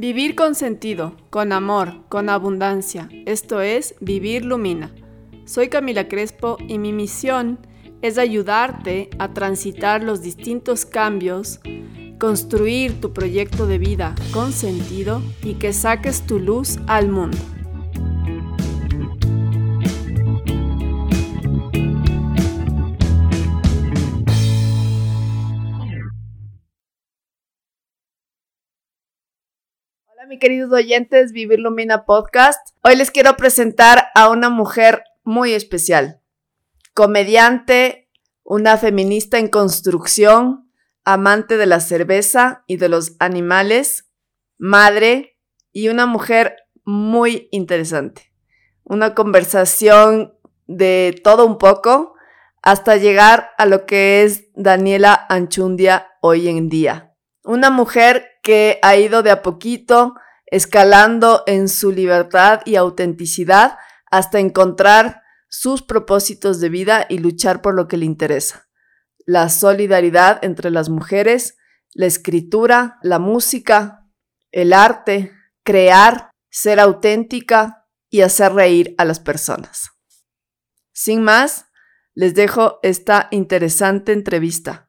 Vivir con sentido, con amor, con abundancia. Esto es Vivir Lumina. Soy Camila Crespo y mi misión es ayudarte a transitar los distintos cambios, construir tu proyecto de vida con sentido y que saques tu luz al mundo. Queridos oyentes, Vivir Lumina Podcast. Hoy les quiero presentar a una mujer muy especial. Comediante, una feminista en construcción, amante de la cerveza y de los animales, madre y una mujer muy interesante. Una conversación de todo un poco hasta llegar a lo que es Daniela Anchundia hoy en día. Una mujer que ha ido de a poquito escalando en su libertad y autenticidad hasta encontrar sus propósitos de vida y luchar por lo que le interesa. La solidaridad entre las mujeres, la escritura, la música, el arte, crear, ser auténtica y hacer reír a las personas. Sin más, les dejo esta interesante entrevista.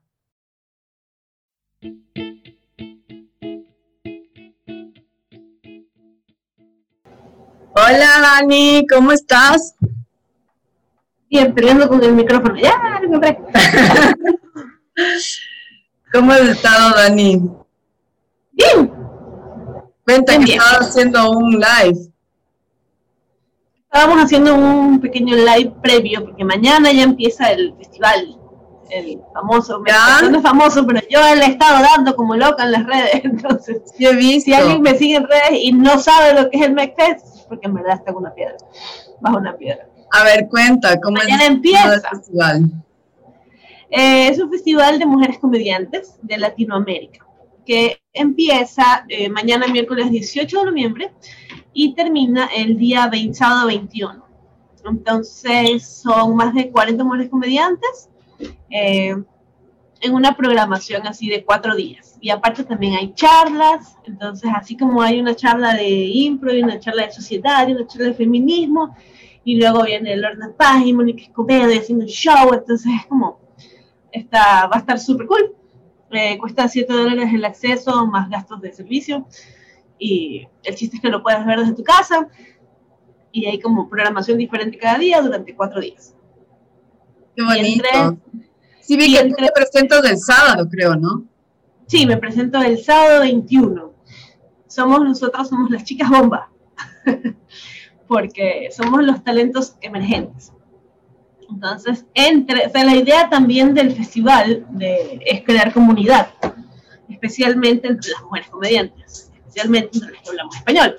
Hola Dani, ¿cómo estás? Bien, peleando con el micrófono. Ya, lo encontré. ¿Cómo has estado, Dani? Bien. Cuenta que estabas haciendo un live. Estábamos haciendo un pequeño live previo, porque mañana ya empieza el festival, el famoso. ¿Ya? No es famoso, pero yo le he estado dando como loca en las redes. Entonces, he visto. si alguien me sigue en redes y no sabe lo que es el McFest, porque en verdad está con una piedra, bajo una piedra. A ver, cuenta, ¿cómo Mañana empieza. el festival? Eh, es un festival de mujeres comediantes de Latinoamérica, que empieza eh, mañana miércoles 18 de noviembre y termina el día 20, sábado 21. Entonces son más de 40 mujeres comediantes eh, en una programación así de cuatro días y aparte también hay charlas, entonces así como hay una charla de impro y una charla de sociedad y una charla de feminismo, y luego viene Lorna Paz y Mónica Escobedo haciendo un show, entonces es como, está, va a estar súper cool. Eh, cuesta 7 dólares el acceso más gastos de servicio y el chiste es que lo puedes ver desde tu casa y hay como programación diferente cada día durante cuatro días. Qué bonito. sí, vi que te presentas el sábado, creo, ¿no? Sí, me presento el sábado 21. Somos nosotros, somos las chicas bomba, porque somos los talentos emergentes. Entonces, entre, o sea, la idea también del festival de, es crear comunidad, especialmente entre las mujeres comediantes, especialmente entre las que hablamos español.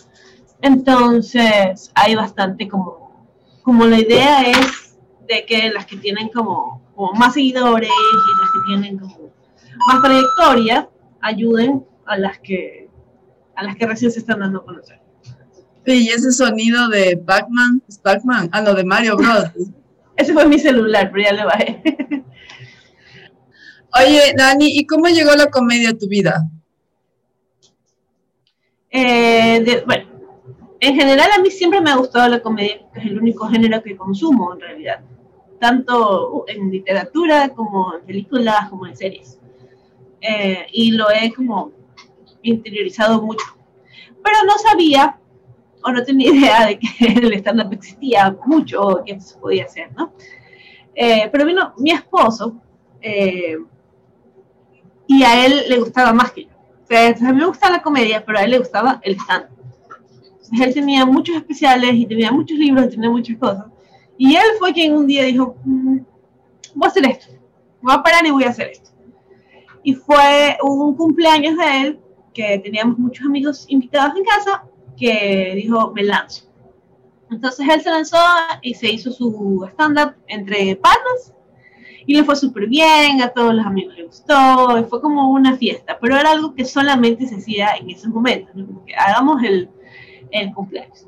Entonces, hay bastante como, como la idea es de que las que tienen como, como más seguidores y las que tienen como más trayectoria ayuden a las que a las que recién se están dando a conocer. Sí, y ese sonido de Pac-Man, es Pac-Man, ah, no, de Mario Bros. ese fue mi celular, pero ya le bajé. Oye, Dani, ¿y cómo llegó la comedia a tu vida? Eh, bueno, en general a mí siempre me ha gustado la comedia, que es el único género que consumo en realidad, tanto en literatura como en películas, como en series. Eh, y lo he como interiorizado mucho. Pero no sabía o no tenía idea de que el stand-up existía mucho o que se podía hacer, ¿no? Eh, pero vino mi esposo eh, y a él le gustaba más que yo. O sea, a mí me gustaba la comedia, pero a él le gustaba el stand. Entonces él tenía muchos especiales y tenía muchos libros y tenía muchas cosas. Y él fue quien un día dijo, mm, voy a hacer esto, voy a parar y voy a hacer esto y fue un cumpleaños de él que teníamos muchos amigos invitados en casa que dijo, me lanzo. Entonces él se lanzó y se hizo su stand-up entre panas y le fue súper bien, a todos los amigos le gustó, fue como una fiesta, pero era algo que solamente se hacía en esos momentos, que hagamos el, el cumpleaños.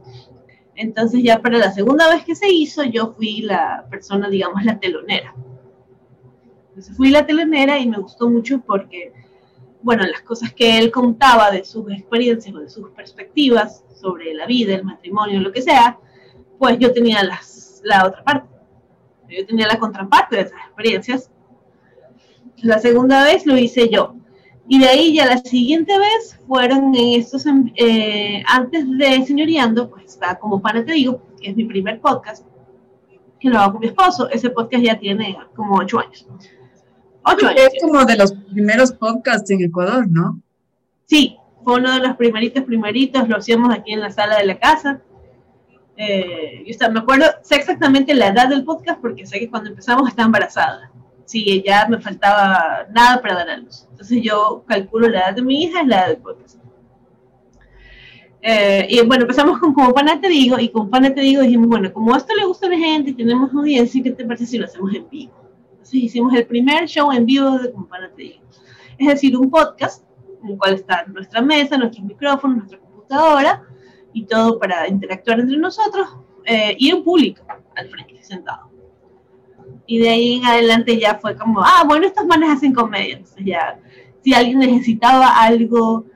Entonces ya para la segunda vez que se hizo, yo fui la persona, digamos, la telonera. Entonces fui la telenera y me gustó mucho porque, bueno, las cosas que él contaba de sus experiencias o de sus perspectivas sobre la vida, el matrimonio, lo que sea, pues yo tenía las, la otra parte. Yo tenía la contraparte de esas experiencias. La segunda vez lo hice yo. Y de ahí ya la siguiente vez fueron en estos, eh, antes de Señoreando, pues está como pana te digo, que es mi primer podcast, que lo hago con mi esposo. Ese podcast ya tiene como ocho años. Ocho años. Es como de los primeros podcasts en Ecuador, ¿no? Sí, fue uno de los primeritos, primeritos, lo hacíamos aquí en la sala de la casa. Eh, yo me acuerdo, sé exactamente la edad del podcast porque sé que cuando empezamos estaba embarazada. Sí, ya me faltaba nada para dar a luz. Entonces yo calculo la edad de mi hija es la edad del podcast. Eh, y bueno, empezamos con Como Pana Te Digo, y con Pana Te Digo dijimos, bueno, como esto le gusta a la gente y tenemos audiencia, ¿qué te parece si lo hacemos en vivo? Entonces hicimos el primer show en vivo de Como Pana Te Digo. Es decir, un podcast en el cual está nuestra mesa, nuestros micrófonos, nuestra computadora, y todo para interactuar entre nosotros, eh, y un público al frente, sentado. Y de ahí en adelante ya fue como, ah, bueno, estos manes hacen comedia. Entonces ya, si alguien necesitaba algo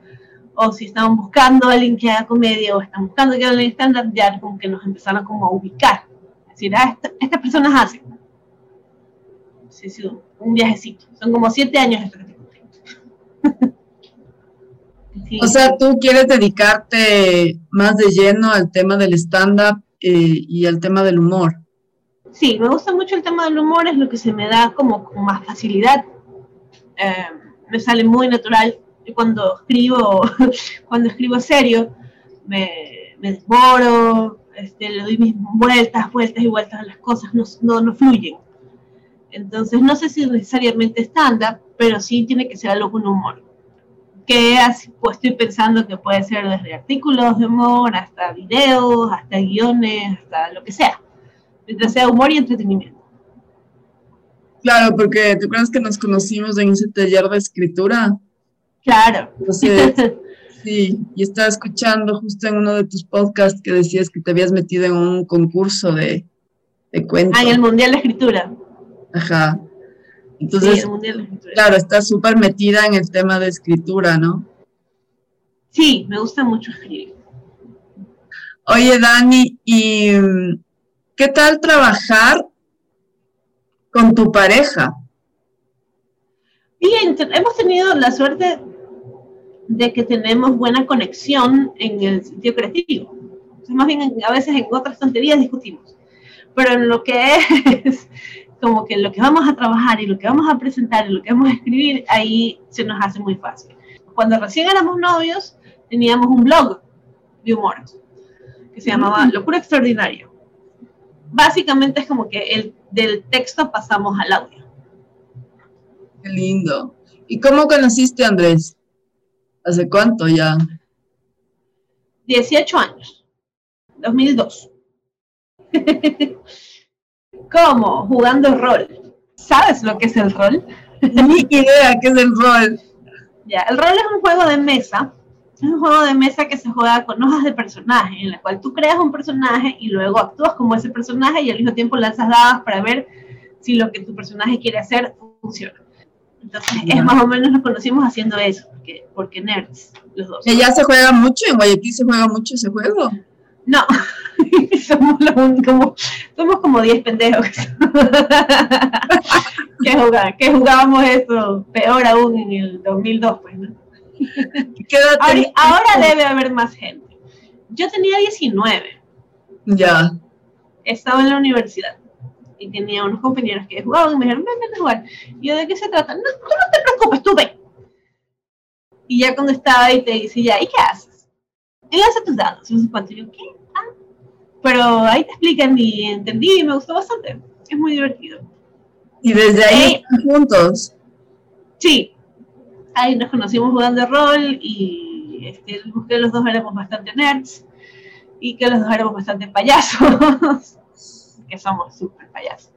o si estaban buscando a alguien que haga comedia o están buscando que haga stand-up, ya como que nos empezaron como a ubicar. Es decir, ah, estas personas hacen. Sí, sí, un viajecito. Son como siete años esto que te O sea, tú quieres dedicarte más de lleno al tema del stand-up eh, y al tema del humor. Sí, me gusta mucho el tema del humor, es lo que se me da como con más facilidad. Eh, me sale muy natural cuando escribo, cuando escribo serio, me, me desmoro, este, le doy mis vueltas, vueltas y vueltas a las cosas, no, no, no fluyen. Entonces, no sé si necesariamente estándar, pero sí tiene que ser algo con humor. Que pues estoy pensando que puede ser desde artículos de humor, hasta videos, hasta guiones, hasta lo que sea. Mientras sea humor y entretenimiento. Claro, porque tú crees que nos conocimos en ese taller de escritura Claro. sí, y estaba escuchando justo en uno de tus podcasts que decías que te habías metido en un concurso de, de cuentos. Ah, en el Mundial de Escritura. Ajá. Entonces, claro, estás súper metida en el tema de escritura, ¿no? Sí, me gusta mucho escribir. Oye, Dani, ¿y mm, qué tal trabajar con tu pareja? Y hemos tenido la suerte de que tenemos buena conexión en el sentido creativo. más bien a veces en otras tonterías discutimos. Pero en lo que es como que lo que vamos a trabajar y lo que vamos a presentar y lo que vamos a escribir, ahí se nos hace muy fácil. Cuando recién éramos novios, teníamos un blog de humor que se llamaba Locura Extraordinaria. Básicamente es como que el, del texto pasamos al audio. Qué lindo. ¿Y cómo conociste a Andrés? ¿Hace cuánto ya? 18 años. 2002. ¿Cómo? Jugando rol. ¿Sabes lo que es el rol? Ni idea qué es el rol. Ya, el rol es un juego de mesa. Es un juego de mesa que se juega con hojas de personaje, en la cual tú creas un personaje y luego actúas como ese personaje y al mismo tiempo lanzas dadas para ver si lo que tu personaje quiere hacer funciona. Entonces, es más o menos nos conocimos haciendo eso, porque, porque nerds, los dos. ¿Ya se juega mucho? ¿En Guayaquil se juega mucho ese juego? No, somos, como, somos como 10 pendejos que, que jugábamos eso, peor aún en el 2002, pues, ¿no? ahora, ahora debe haber más gente. Yo tenía 19. Ya. Estaba en la universidad y tenía unos compañeros que jugaban y me dijeron, ven, ven a jugar. Y yo, ¿de qué se trata? No, tú no te preocupes, tú ven. Y ya cuando estaba ahí te dice, ya, ¿y qué haces? Y lanza tus dados. Y yo, ¿qué? Pero ahí te explican y entendí y me gustó bastante. Es muy divertido. ¿Y desde ahí juntos? Sí. Ahí nos conocimos jugando rol y este, que los dos éramos bastante nerds y que los dos éramos bastante payasos que somos súper payasos.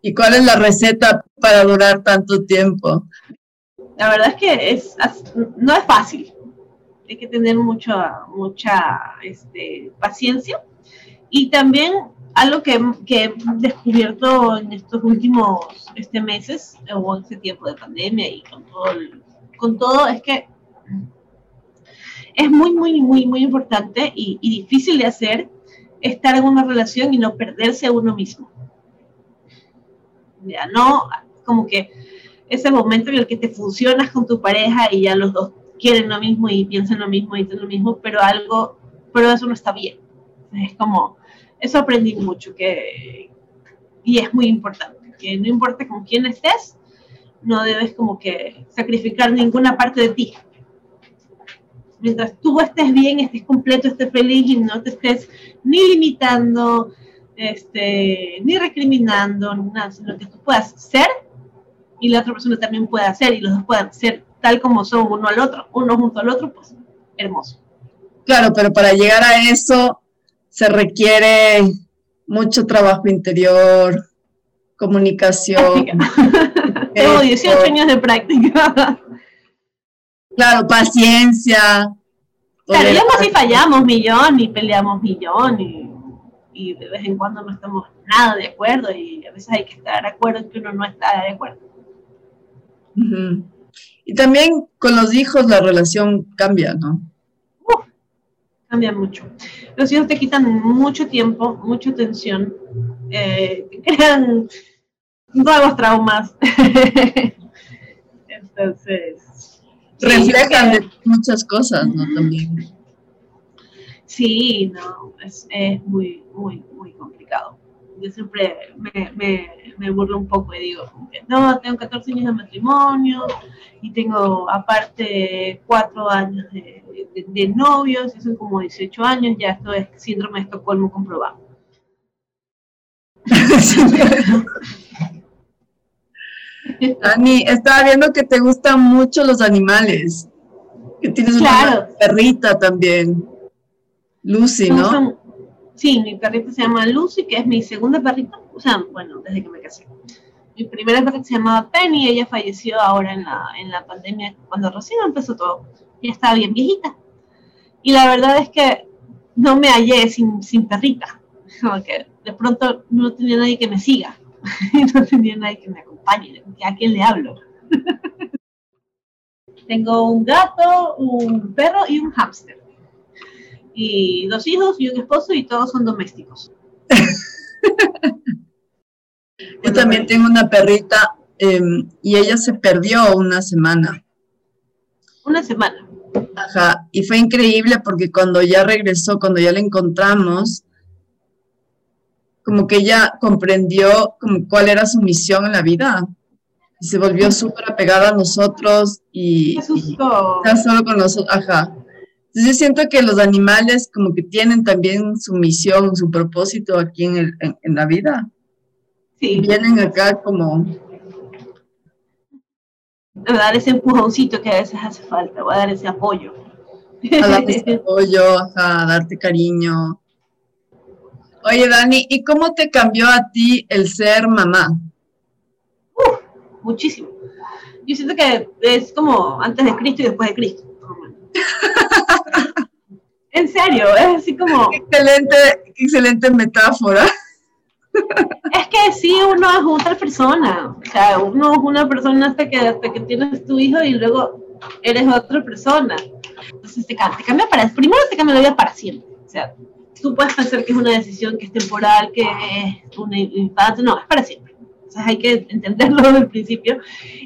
¿Y cuál es la receta para durar tanto tiempo? La verdad es que es, no es fácil. Hay que tener mucha, mucha este, paciencia. Y también algo que, que, he descubierto en estos últimos este, meses o en este tiempo de pandemia y con todo, con todo es que es muy, muy, muy, muy importante y, y, difícil de hacer estar en una relación y no perderse a uno mismo. Ya no, como que ese momento en el que te funcionas con tu pareja y ya los dos quieren lo mismo y piensan lo mismo y dicen lo mismo, pero algo, pero eso no está bien. Es como, eso aprendí mucho que, y es muy importante, que no importa con quién estés, no debes como que sacrificar ninguna parte de ti. Mientras tú estés bien, estés completo, estés feliz y no te estés ni limitando, este, ni recriminando, nada, sino que tú puedas ser y la otra persona también pueda ser y los dos puedan ser tal como son uno al otro, uno junto al otro, pues hermoso. Claro, pero para llegar a eso se requiere mucho trabajo interior, comunicación. Tengo 18 años de práctica. Claro, paciencia. Claro, y fallamos millón y peleamos millón y, y, de vez en cuando no estamos nada de acuerdo y a veces hay que estar de acuerdo que uno no está de acuerdo. Y también con los hijos la relación cambia, ¿no? cambia mucho. Los hijos te quitan mucho tiempo, mucha tensión, eh, crean nuevos traumas. Entonces. Reflejan de muchas cosas, ¿no? También. Sí, no, es, es muy, muy, muy complicado. Yo siempre me, me, me burlo un poco y digo, no, tengo 14 años de matrimonio y tengo aparte 4 años de, de, novios, y son como 18 años, ya esto es síndrome de Estocolmo comprobado. Ani, estaba viendo que te gustan mucho los animales. Que tienes una perrita también. Lucy, ¿no? Sí, mi perrita se llama Lucy, que es mi segunda perrita. O sea, bueno, desde que me casé. Mi primera perrita se llamaba Penny, ella falleció ahora en la, en la pandemia, cuando recién empezó todo ya estaba bien viejita. Y la verdad es que no me hallé sin, sin perrita. Como que de pronto no tenía nadie que me siga. no tenía nadie que me acompañe. ¿A quién le hablo? Tengo un gato, un perro y un hámster. Y dos hijos y un esposo y todos son domésticos. Yo también tengo una perrita em, y ella se perdió una semana. Una semana. Ajá, y fue increíble porque cuando ya regresó, cuando ya la encontramos, como que ella comprendió como cuál era su misión en la vida. Y se volvió súper apegada a nosotros y, está solo con nosotros. Ajá. Entonces yo siento que los animales como que tienen también su misión, su propósito aquí en, el, en, la vida. Sí. Vienen acá como a dar ese empujoncito que a veces hace falta, voy a dar ese apoyo. A darte ese apoyo, a darte cariño. Oye, Dani, ¿y cómo te cambió a ti el ser mamá? Uf, muchísimo. Yo siento que es como antes de Cristo y después de Cristo. En serio, es así como... Excelente, excelente metáfora es que sí, uno es otra persona. O sea, uno es una persona hasta que, hasta que tienes tu hijo y luego eres otra persona. Entonces te, te cambia para, primero te cambia la vida para siempre. O sea, tú puedes pensar que es una decisión que es temporal, que es una infancia, no, es para siempre hay que entenderlo desde el principio.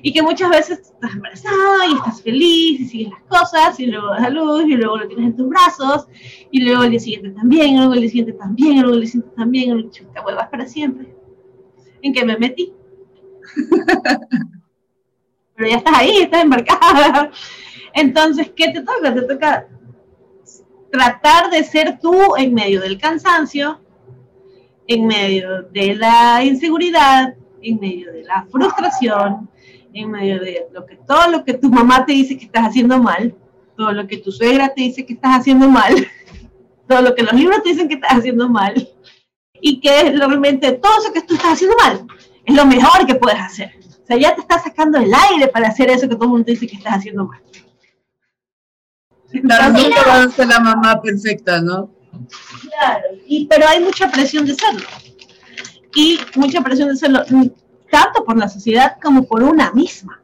Y que muchas veces estás embarazada y estás feliz y sigues las cosas y luego das a luz y luego lo tienes en tus brazos y luego el día siguiente también, y luego el día siguiente también, y luego el día siguiente también, y luego te vuelvas para siempre. ¿En qué me metí? Pero ya estás ahí, estás embarcada. Entonces, ¿qué te toca? Te toca tratar de ser tú en medio del cansancio, en medio de la inseguridad, en medio de la frustración, en medio de lo que, todo lo que tu mamá te dice que estás haciendo mal, todo lo que tu suegra te dice que estás haciendo mal, todo lo que los libros te dicen que estás haciendo mal, y que realmente todo eso que tú estás haciendo mal es lo mejor que puedes hacer. O sea, ya te estás sacando el aire para hacer eso que todo el mundo dice que estás haciendo mal. Claro, nunca vas a ser la mamá perfecta, ¿no? Claro, y, pero hay mucha presión de serlo. Y mucha presión de serlo, mm, tanto por la sociedad como por una misma.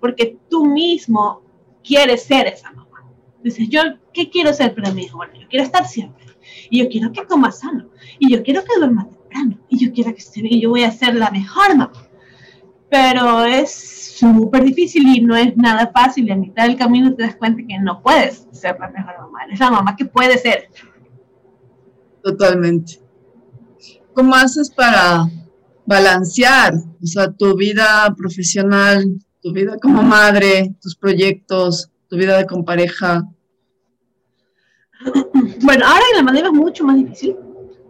Porque tú mismo quieres ser esa mamá. Dices, yo, ¿qué quiero ser para mi hijo? Bueno, yo quiero estar siempre. Y yo quiero que coma sano. Y yo quiero que duerma temprano. Y yo quiero que esté bien. Y yo voy a ser la mejor mamá. Pero es súper difícil y no es nada fácil. Y a mitad del camino te das cuenta que no puedes ser la mejor mamá. Es la mamá que puede ser. Totalmente. ¿Cómo haces para balancear, o sea, tu vida profesional, tu vida como madre, tus proyectos, tu vida de con pareja? Bueno, ahora en la manera es mucho más difícil,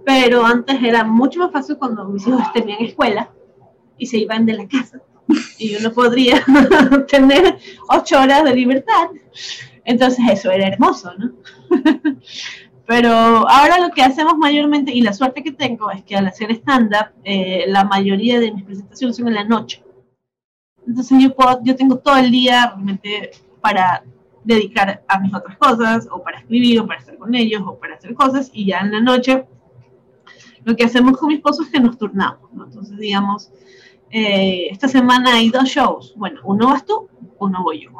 pero antes era mucho más fácil cuando mis hijos tenían escuela y se iban de la casa y yo no podría tener ocho horas de libertad. Entonces eso era hermoso, ¿no? Pero ahora lo que hacemos mayormente, y la suerte que tengo, es que al hacer stand-up, eh, la mayoría de mis presentaciones son en la noche. Entonces yo, puedo, yo tengo todo el día realmente para dedicar a mis otras cosas, o para escribir, o para estar con ellos, o para hacer cosas, y ya en la noche lo que hacemos con mi esposo es que nos turnamos. Entonces, digamos, eh, esta semana hay dos shows. Bueno, uno vas tú, uno voy yo.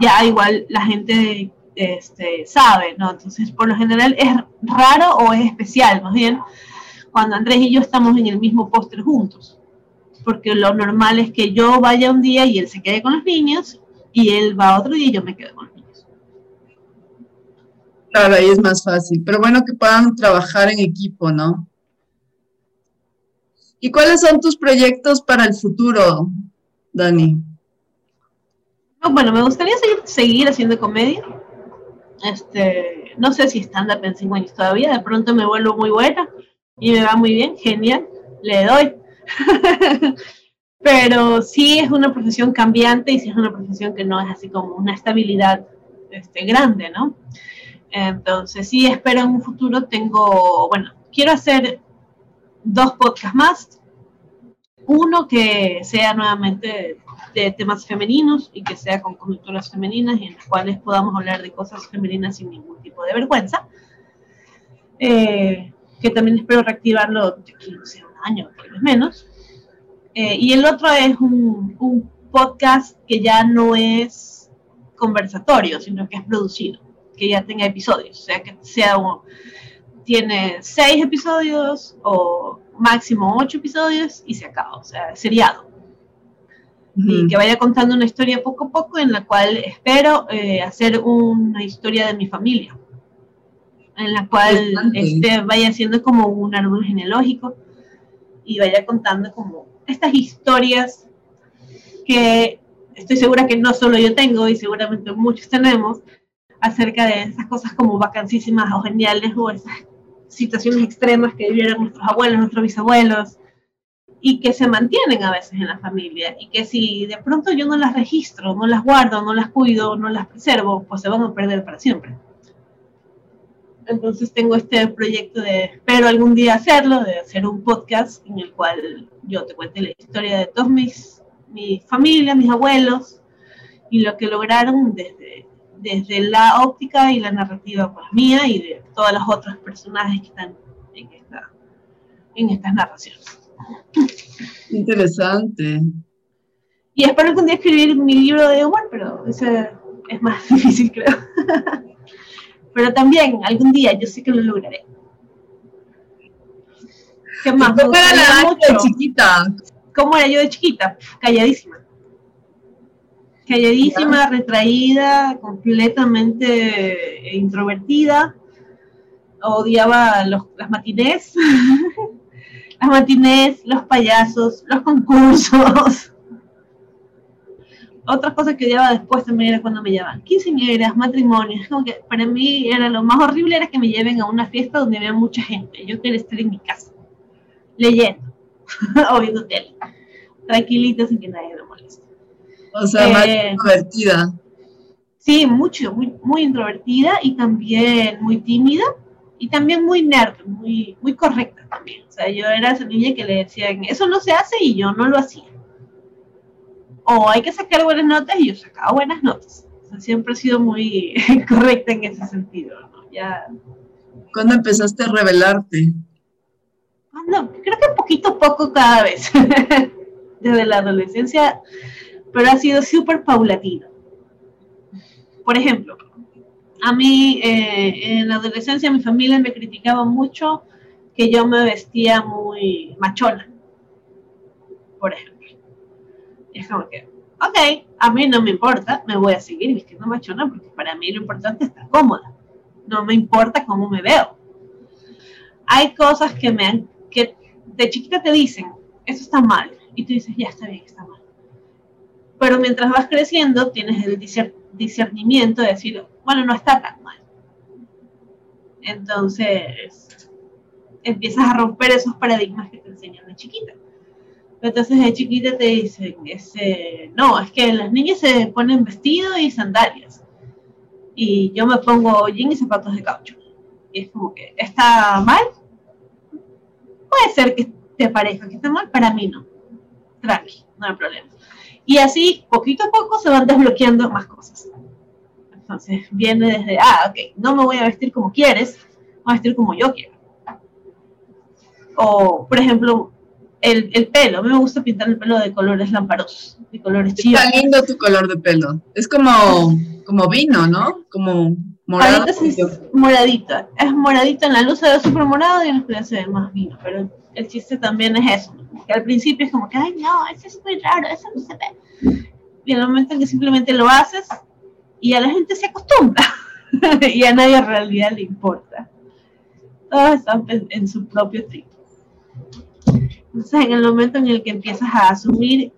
ya igual la gente este, sabe, ¿no? Entonces, por lo general es raro o es especial, más bien, cuando Andrés y yo estamos en el mismo póster juntos. Porque lo normal es que yo vaya un día y él se quede con los niños, y él va otro día y yo me quedo con los niños. Claro, ahí es más fácil. Pero bueno que puedan trabajar en equipo, ¿no? ¿Y cuáles son tus proyectos para el futuro, Dani? Bueno, me gustaría seguir, seguir haciendo comedia. Este, no sé si stand-up en 5 años todavía, de pronto me vuelvo muy buena y me va muy bien, genial, le doy. Pero sí es una profesión cambiante y sí es una profesión que no es así como una estabilidad este, grande, ¿no? Entonces sí espero en un futuro tengo, bueno, quiero hacer dos podcasts más. Uno que sea nuevamente de temas femeninos y que sea con conductoras femeninas y en las cuales podamos hablar de cosas femeninas sin ningún tipo de vergüenza. Eh, que también espero reactivarlo de aquí, no sé, un año, tal vez menos. Eh, y el otro es un, un, podcast que ya no es conversatorio, sino que es producido, que ya tenga episodios, o sea, que sea un, tiene seis episodios o máximo ocho episodios y se acaba, o sea, seriado. Y que vaya contando una historia poco a poco en la cual espero eh, hacer una historia de mi familia, en la cual este, vaya siendo como un árbol genealógico y vaya contando como estas historias que estoy segura que no solo yo tengo y seguramente muchos tenemos acerca de esas cosas como vacancísimas o geniales o esas situaciones extremas que vivieron nuestros abuelos, nuestros bisabuelos, y que se mantienen a veces en la familia y que si de pronto yo no las registro, no las guardo, no las cuido, no las preservo, pues se van a perder para siempre. Entonces tengo este proyecto de, espero algún día hacerlo, de hacer un podcast en el cual yo te cuente la historia de todos mis, mi familia, mis abuelos y lo que lograron desde, desde la óptica y la narrativa pues, mía y de todas las otras personajes que están en, esta, en estas narraciones. Interesante. Y espero algún día escribir mi libro de humor, pero eso es más difícil, creo. pero también, algún día, yo sé que lo lograré. ¿Qué más? ¿Cómo era la de chiquita? ¿Cómo era yo de chiquita? Calladísima. Calladísima, retraída, completamente introvertida. Odiaba los, las matinés. las matinés, los payasos, los concursos. Otra cosa que odiaba después también era cuando me llamaban quinceañeras, matrimonios. Como que para mí era lo más horrible era que me lleven a una fiesta donde había mucha gente. Yo quería estar en mi casa, leyendo o viendo tele, tranquilita sin que nadie me moleste. O sea, más eh, introvertida. Sí, mucho, muy, muy introvertida y también muy tímida y también muy nerd, muy, muy correcta también. O sea, yo era esa niña que le decían, eso no se hace y yo no lo hacía. O hay que sacar buenas notas y yo sacaba buenas notas. siempre he sido muy correcta en ese sentido. ¿no? Ya... ¿Cuándo empezaste a revelarte? Cuando, creo que poquito a poco cada vez. Desde la adolescencia, pero ha sido súper paulatino. Por ejemplo, a mí eh, en la adolescencia mi familia me criticaba mucho que yo me vestía muy machona, por ejemplo. Es como que, ok, a mí no me importa, me voy a seguir vistiendo machona porque para mí lo importante es estar cómoda. No me importa cómo me veo. Hay cosas que me han, que de chiquita te dicen, eso está mal, y tú dices, ya está bien, está mal. Pero mientras vas creciendo, tienes el discernimiento de decir, bueno, no está tan mal. Entonces, empiezas a romper esos paradigmas que te enseñan de chiquita. Entonces de chiquita te dicen, no, es que las niñas se ponen vestido y sandalias. Y yo me pongo jeans y zapatos de caucho. Y es como que, ¿está mal? Puede ser que te parezca que está mal, para mí no. Tranqui, no hay problema. Y así, poquito a poco, se van desbloqueando más cosas. Entonces viene desde, ah, ok, no me voy a vestir como quieres, voy a vestir como yo quiero. O, por ejemplo, el, el pelo, a mí me gusta pintar el pelo de colores lamparosos, de colores chivos. Está lindo tu color de pelo. Es como, como vino, ¿no? Como morado. es moradito. Es moradito en la luz se ve súper morado y en la oscuridad se ve más vino. Pero el chiste también es eso. Que al principio es como que, ay, no, eso es muy raro, eso no se ve. Y en el momento en que simplemente lo haces, y a la gente se acostumbra y a nadie en realidad le importa. Todos están en su propio trip. Entonces, en el momento en el que empiezas a asumir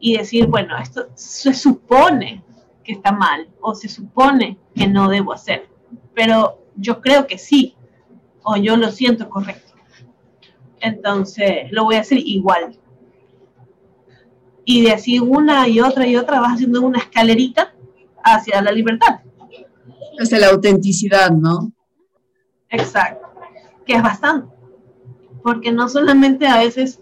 y decir, bueno, esto se supone que está mal o se supone que no debo hacer, pero yo creo que sí o yo lo siento correcto. Entonces, lo voy a hacer igual. Y de así una y otra y otra vas haciendo una escalerita hacia la libertad. Hacia la autenticidad, ¿no? Exacto, que es bastante, porque no solamente a veces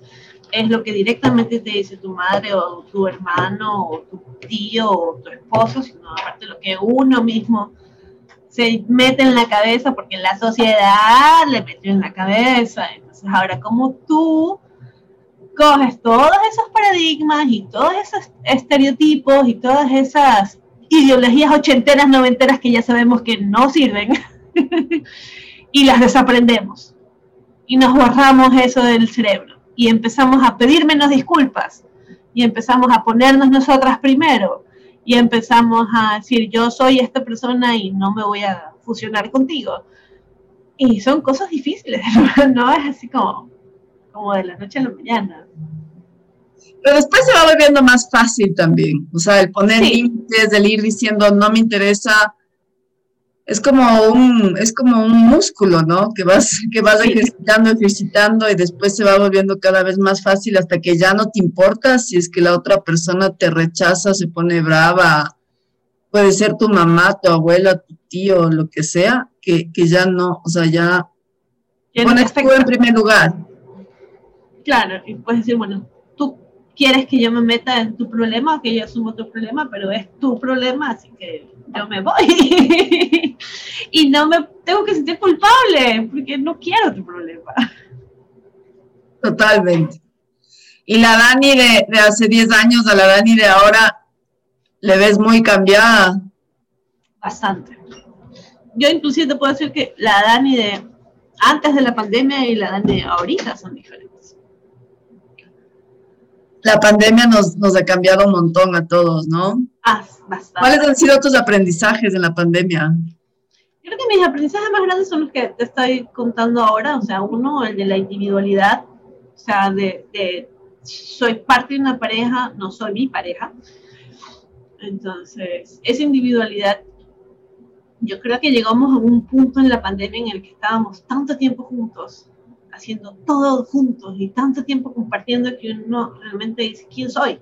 es lo que directamente te dice tu madre o tu hermano o tu tío o tu esposo, sino aparte lo que uno mismo se mete en la cabeza porque la sociedad le metió en la cabeza. Ahora como tú coges todos esos paradigmas y todos esos estereotipos y todas esas ideologías ochenteras, noventeras que ya sabemos que no sirven y las desaprendemos. Y nos borramos eso del cerebro. Y empezamos a pedir menos disculpas. Y empezamos a ponernos nosotras primero. Y empezamos a decir yo soy esta persona y no me voy a fusionar contigo. Y son cosas difíciles, no es así como, como de la noche a la mañana. Pero después se va volviendo más fácil también. O sea, el poner límites, el ir diciendo no me interesa, es como un, es como un músculo, ¿no? Que vas, que vas ejercitando, ejercitando y después se va volviendo cada vez más fácil hasta que ya no te importa si es que la otra persona te rechaza, se pone brava, puede ser tu mamá, tu abuela, tu tío, lo que sea, que, que ya no, o sea, ya, pones tú en primer lugar. Claro, y puedes decir, bueno, quieres que yo me meta en tu problema, que yo asumo tu problema, pero es tu problema, así que yo me voy. y no me tengo que sentir culpable, porque no quiero tu problema. Totalmente. Y la Dani de, de hace 10 años a la Dani de ahora, ¿le ves muy cambiada? Bastante. Yo inclusive te puedo decir que la Dani de antes de la pandemia y la Dani de ahorita son diferentes la pandemia nos, nos ha cambiado un montón a todos, ¿no? Ah, bastante. ¿Cuáles han sido tus aprendizajes en la pandemia? Creo que mis aprendizajes más grandes son los que te estoy contando ahora, o sea, uno, el de la individualidad, o sea, de, de soy parte de una pareja, no soy mi pareja. Entonces, esa individualidad, yo creo que llegamos a un punto en la pandemia en el que estábamos tanto tiempo juntos haciendo todo juntos y tanto tiempo compartiendo que uno realmente dice, ¿quién soy?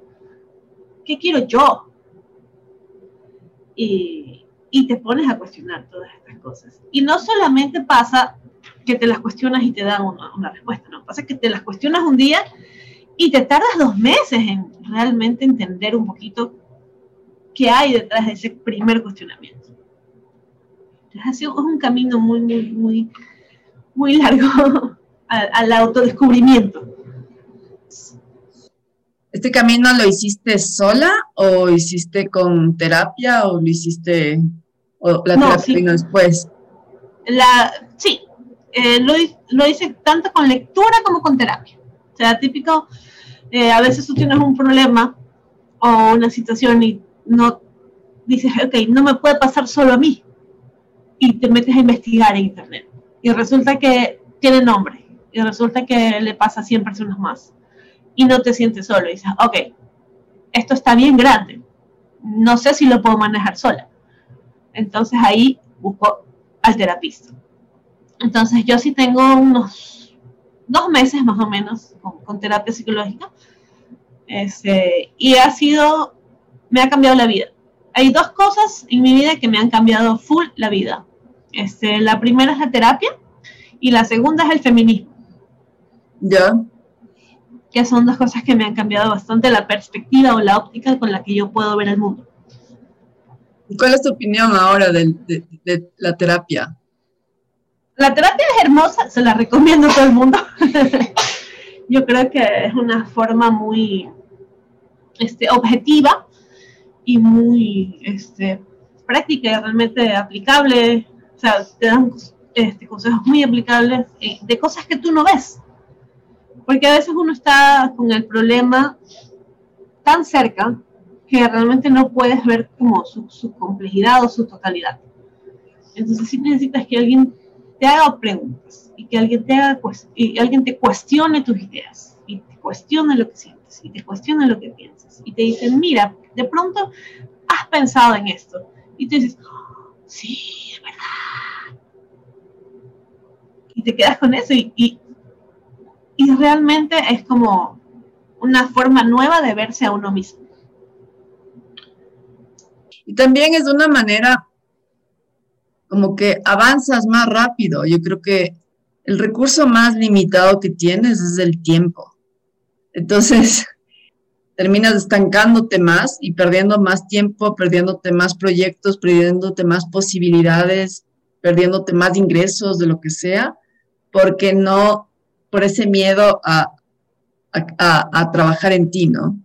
¿Qué quiero yo? Y, y te pones a cuestionar todas estas cosas. Y no solamente pasa que te las cuestionas y te dan una, una, respuesta, no, pasa que te las cuestionas un día y te tardas dos meses en realmente entender un poquito qué hay detrás de ese primer cuestionamiento. Es un camino muy, muy, muy, muy largo al, autodescubrimiento. ¿Este camino lo hiciste sola o hiciste con terapia o lo hiciste, o la terapia vino después? La, sí, eh, lo, lo, hice tanto con lectura como con terapia. O sea, típico, eh, a veces tú tienes un problema o una situación y no dices, ok, no me puede pasar solo a mí. Y te metes a investigar en internet. Y resulta que tiene nombre. Y resulta que le pasa a 100 personas más y no te sientes solo. Y dices, ok, esto está bien grande, no sé si lo puedo manejar sola. Entonces ahí busco al terapista. Entonces yo sí tengo unos dos meses más o menos con, terapia psicológica. Este, y ha sido, me ha cambiado la vida. Hay dos cosas en mi vida que me han cambiado full la vida. Este, la primera es la terapia y la segunda es el feminismo. Ya que son dos cosas que me han cambiado bastante la perspectiva o la óptica con la que yo puedo ver el mundo. ¿Cuál es tu opinión ahora de, la terapia? La terapia es hermosa, se la recomiendo a todo el mundo. yo creo que es una forma muy este, objetiva y muy este, práctica y realmente aplicable. O sea, te dan este, consejos muy aplicables eh, de cosas que tú no ves. Porque a veces uno está con el problema tan cerca que realmente no puedes ver como su, complejidad o su totalidad. Entonces sí necesitas que alguien te haga preguntas y que alguien te haga y alguien te cuestione tus ideas y te cuestione lo que sientes y te cuestione lo que piensas y te dicen, mira, de pronto has pensado en esto y tú dices, sí, es verdad. Y te quedas con eso y, y realmente es como una forma nueva de verse a uno mismo. Y también es una manera como que avanzas más rápido. Yo creo que el recurso más limitado que tienes es el tiempo. Entonces, terminas estancándote más y perdiendo más tiempo, perdiéndote más proyectos, perdiéndote más posibilidades, perdiéndote más ingresos de lo que sea, porque no por ese miedo a, trabajar en ti, ¿no?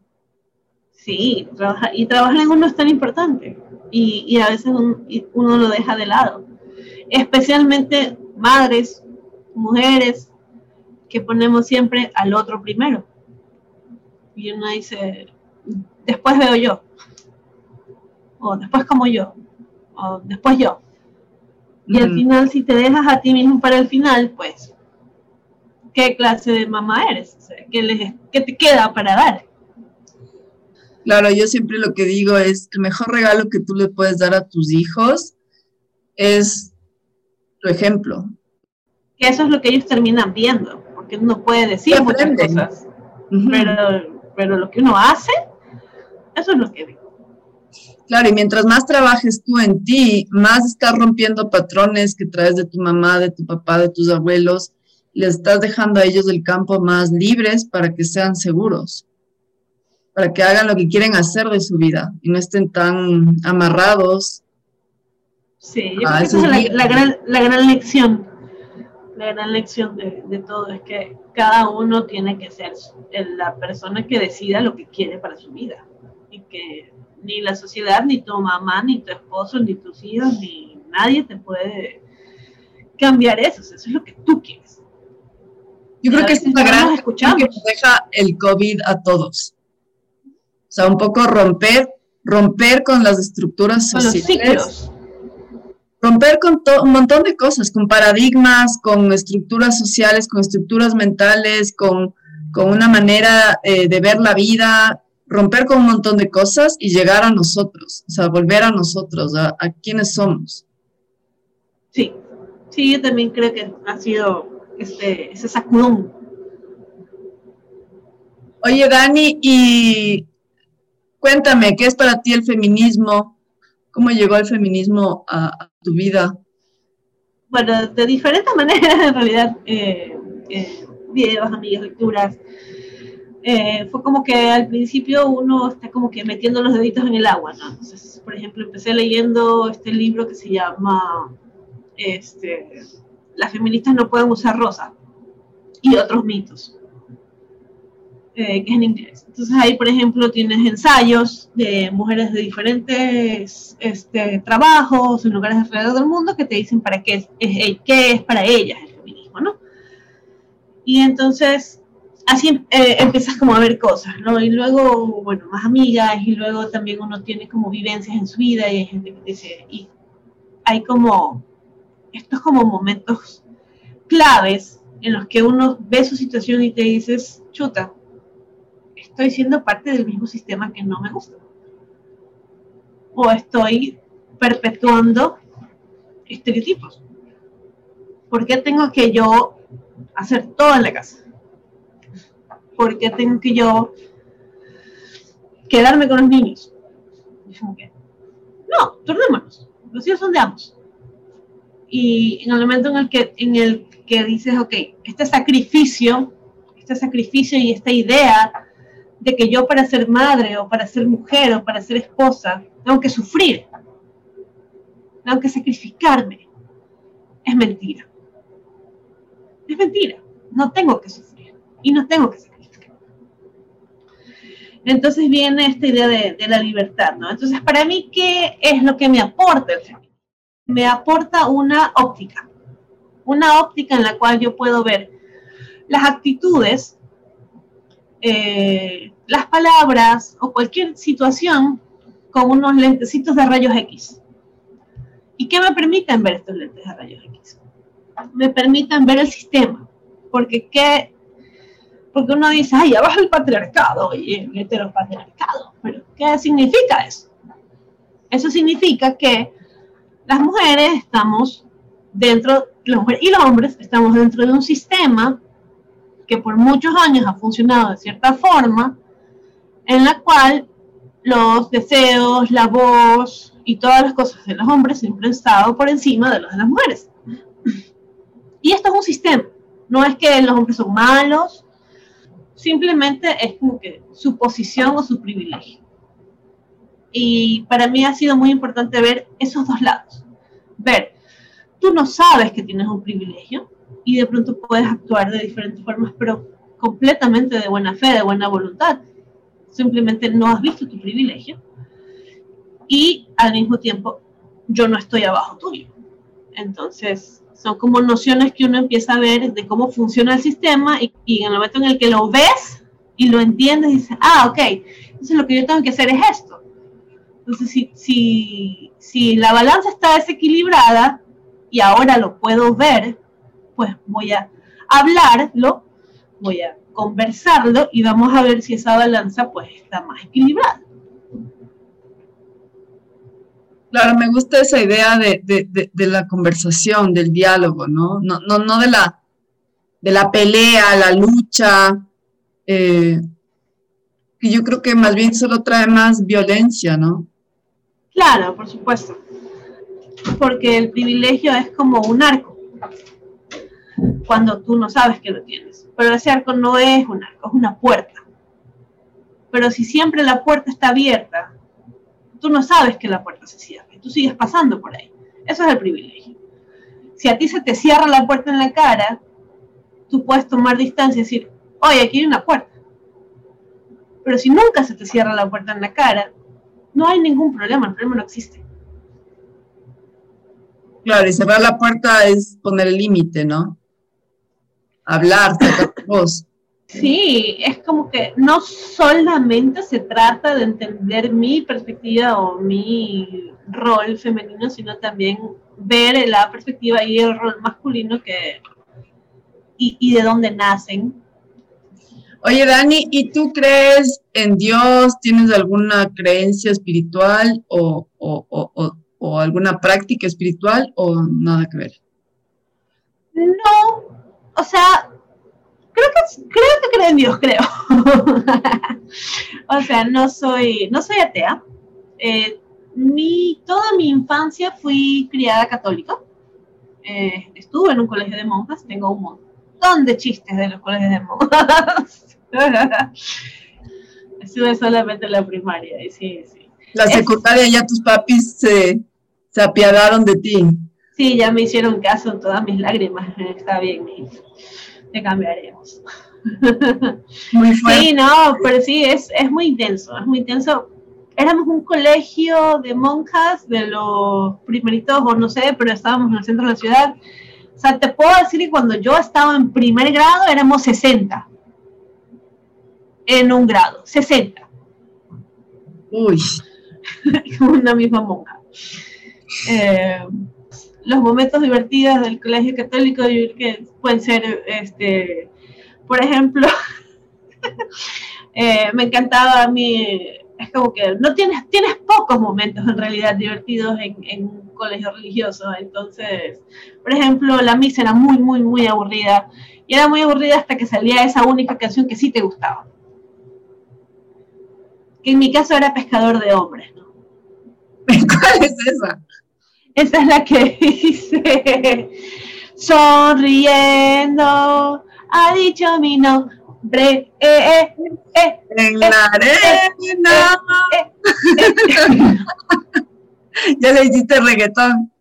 Sí, y trabajar en uno es tan importante y, a veces uno lo deja de lado. Especialmente madres, mujeres, que ponemos siempre al otro primero. Y uno dice, después veo yo, o después como yo, o después yo. Y al final, si te dejas a ti mismo para el final, pues qué clase de mamá eres, o sea, ¿qué, te queda para dar. Claro, yo siempre lo que digo es, el mejor regalo que tú le puedes dar a tus hijos es tu ejemplo. Que eso es lo que ellos terminan viendo, porque uno puede decir muchas cosas, pero, pero lo que uno hace, eso es lo que ve. Claro, y mientras más trabajes tú en ti, más estás rompiendo patrones que traes de tu mamá, de tu papá, de tus abuelos, les estás dejando a ellos el campo más libres para que sean seguros, para que hagan lo que quieren hacer de su vida y no estén tan amarrados. Sí, yo creo que esa es la, gran, lección, la gran lección de, de todo, es que cada uno tiene que ser la persona que decida lo que quiere para su vida y que ni la sociedad, ni tu mamá, ni tu esposo, ni tus hijos, ni nadie te puede cambiar eso. Eso es lo que tú quieres. Yo creo que es una gran que nos deja el COVID a todos. O sea, un poco romper, romper con las estructuras sociales. Romper con un montón de cosas, con paradigmas, con estructuras sociales, con estructuras mentales, con, una manera eh, de ver la vida, romper con un montón de cosas y llegar a nosotros, o sea, volver a nosotros, a, a quienes somos. Sí, sí, yo también creo que ha sido este, ese sacudón. Oye, Dani, y cuéntame, ¿qué es para ti el feminismo? ¿Cómo llegó el feminismo a, tu vida? Bueno, de diferentes maneras, en realidad, eh, eh, videos, amigas, lecturas. eh, fue como que al principio uno está como que metiendo los deditos en el agua, ¿no? Entonces, por ejemplo, empecé leyendo este libro que se llama este, Las feministas no pueden usar rosa y otros mitos, eh, que es en inglés. Entonces ahí, por ejemplo, tienes ensayos de mujeres de diferentes este, trabajos en lugares alrededor del mundo que te dicen para qué es, es, qué es para ellas el feminismo, ¿no? Y entonces así eh, empiezas como a ver cosas, ¿no? Y luego, bueno, más amigas y luego también uno tiene como vivencias en su vida y hay gente que dice, y hay como estos como momentos claves en los que uno ve su situación y te dices, chuta, estoy siendo parte del mismo sistema que no me gusta. O estoy perpetuando estereotipos. ¿Por qué tengo que yo hacer todo en la casa? ¿por qué tengo que yo quedarme con los niños? no, turnémonos, los hijos son de ambos. Y en el momento en el que, en el que dices, ok, este sacrificio, este sacrificio y esta idea de que yo para ser madre o para ser mujer o para ser esposa tengo que sufrir, tengo que sacrificarme, es mentira. Es mentira. No tengo que sufrir y no tengo que sacrificar. Entonces viene esta idea de, la libertad, ¿no? Entonces, para mí, ¿qué es lo que me aporta el feminismo? Me aporta una óptica, una óptica en la cual yo puedo ver las actitudes, eh, las palabras o cualquier situación con unos lentecitos de rayos X. ¿Y qué me permiten ver estos lentes de rayos X? Me permiten ver el sistema, porque ¿qué, porque uno dice, ay, abajo el patriarcado y el heteropatriarcado. Pero, ¿qué significa eso? Eso significa que las mujeres estamos dentro, y los hombres estamos dentro de un sistema que por muchos años ha funcionado de cierta forma, en la cual los deseos, la voz y todas las cosas de los hombres siempre han estado por encima de los de las mujeres. Y esto es un sistema. No es que los hombres son malos, simplemente es como su posición o su privilegio. Y para mí ha sido muy importante ver esos dos lados. Ver, tú no sabes que tienes un privilegio y de pronto puedes actuar de diferentes formas, pero completamente de buena fe, de buena voluntad. Simplemente no has visto tu privilegio. Y al mismo tiempo, yo no estoy abajo tuyo. Entonces, son como nociones que uno empieza a ver de cómo funciona el sistema y, en el momento en el que lo ves y lo entiendes, dices, ah, ok, entonces lo que yo tengo que hacer es esto. Entonces, si, si, si la balanza está desequilibrada y ahora lo puedo ver, pues voy a hablarlo, voy a conversarlo y vamos a ver si esa balanza pues está más equilibrada. Claro, me gusta esa idea de, la conversación, del diálogo, ¿no? No, no, no de, la, de la pelea, la lucha, eh, que yo creo que más bien solo trae más violencia, ¿no? Claro, por supuesto. Porque el privilegio es como un arco, cuando tú no sabes que lo tienes. Pero ese arco no es un arco, es una puerta. Pero si siempre la puerta está abierta, tú no sabes que la puerta se cierre, tú sigues pasando por ahí. Eso es el privilegio. Si a ti se te cierra la puerta en la cara, tú puedes tomar distancia y decir, oye, aquí hay una puerta. Pero si nunca se te cierra la puerta en la cara, no hay ningún problema, el problema no existe. Claro, y cerrar la puerta es poner el límite, ¿no? Hablar, sacar voz. Sí, es como que no solamente se trata de entender mi perspectiva o mi rol femenino, sino también ver la perspectiva y el rol masculino que y, de dónde nacen. Oye, Dani, ¿y tú crees en Dios? ¿Tienes alguna creencia espiritual o, o alguna práctica espiritual o nada que ver? No, o sea, creo que creo que creo en Dios, creo. o sea, no soy, no soy atea. Eh, mi, toda mi infancia fui criada católica. Eh, estuve en un colegio de monjas, tengo un montón de chistes de los colegios de monjas. Estuve solamente en la primaria, y sí, sí. La secundaria ya tus papis se, se apiadaron de ti. Sí, ya me hicieron caso en todas mis lágrimas. Está bien, te cambiaremos. Muy fuerte. Sí, no, pero sí, es, es muy intenso, es muy intenso. Éramos un colegio de monjas de los primeritos, o no sé, pero estábamos en el centro de la ciudad. O sea, te puedo decir que cuando yo estaba en primer grado éramos 60 en un grado, 60. Uy. Una misma monja. Eh, los momentos divertidos del colegio católico que pueden ser, este, por ejemplo, eh, me encantaba a mí, es como que no tienes, tienes pocos momentos en realidad divertidos en, un colegio religioso, entonces, por ejemplo, la misa era muy, muy, muy aburrida, y era muy aburrida hasta que salía esa única canción que sí te gustaba. Que en mi caso era Pescador de Hombres, ¿no? ¿Cuál es esa? Esa es la que dice, sonriendo, ha dicho mi nombre, eh, eh, eh, En la arena. ya le hiciste reggaetón.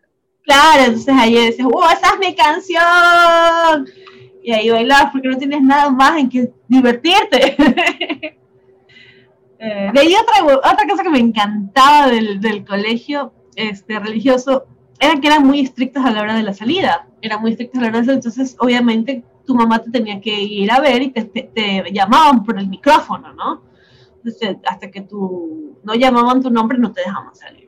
Claro, entonces ahí decías, ¡wow, esa es mi canción! Y ahí bailabas porque no tienes nada más en que divertirte. De ahí otra, otra cosa que me encantaba del, del colegio este, religioso era que eran muy estrictos a la hora de la salida. Eran muy estrictos a la hora de la salida, entonces obviamente tu mamá te tenía que ir a ver y te, te, te llamaban por el micrófono, ¿no? Entonces, hasta que tú no llamaban tu nombre no te dejaban salir.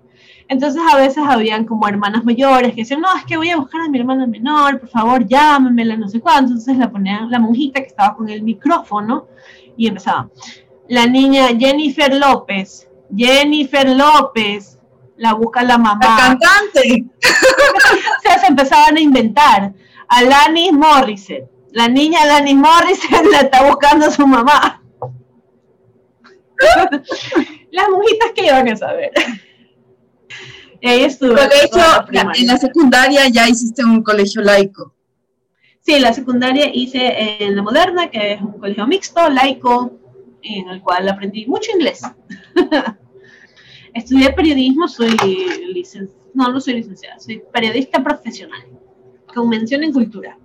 Entonces a veces habían como hermanas mayores que decían, no, es que voy a buscar a mi hermana menor, por favor, llámamela, no sé cuánto. Entonces la ponían la monjita que estaba con el micrófono y empezaba, la niña Jennifer López, Jennifer López, la busca la mamá. La cantante. o sea, se empezaban a inventar. Alanis Morissette. La niña Alanis Morissette la está buscando su mamá. Las monjitas que iban a saber. Ahí estuve. Colegio, la en la secundaria ya hiciste un colegio laico. Sí, en la secundaria hice en la moderna, que es un colegio mixto, laico, en el cual aprendí mucho inglés. Estudié periodismo, soy licenciada, no, no soy licenciada, soy periodista profesional, con mención en cultura.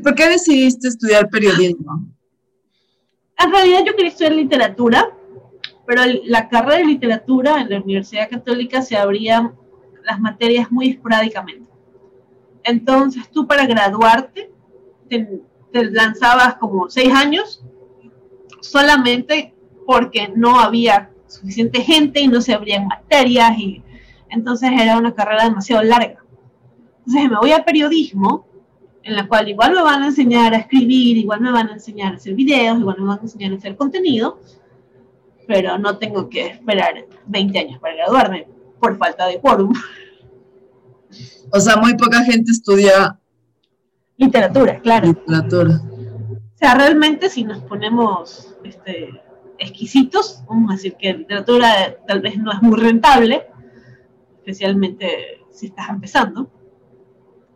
¿Por qué decidiste estudiar periodismo? En realidad yo quería estudiar literatura, pero la carrera de literatura en la Universidad Católica se abrían las materias muy esporádicamente. Entonces tú para graduarte te, te lanzabas como seis años solamente porque no había suficiente gente y no se abrían materias y entonces era una carrera demasiado larga. Entonces me voy a periodismo, en la cual igual me van a enseñar a escribir, igual me van a enseñar a hacer videos, igual me van a enseñar a hacer contenido, pero no tengo que esperar 20 años para graduarme por falta de quórum. O sea, muy poca gente estudia Literatura, claro. literatura. O sea, realmente si nos ponemos este, exquisitos, vamos a decir que literatura tal vez no es muy rentable, especialmente si estás empezando.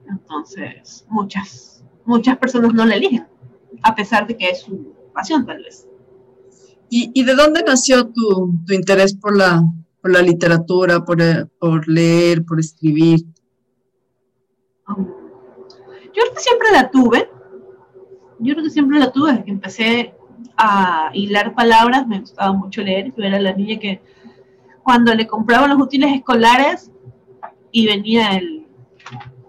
Entonces, muchas, muchas personas no la eligen, a pesar de que es su pasión tal vez. ¿Y, y de dónde nació tu, tu interés por la, por la literatura, por, eh, por leer, por escribir? Um, Yo creo que siempre la tuve. Yo creo que siempre la tuve desde que empecé a hilar palabras. Me gustaba mucho leer. Yo era la niña que cuando le compraban los útiles escolares y venía el,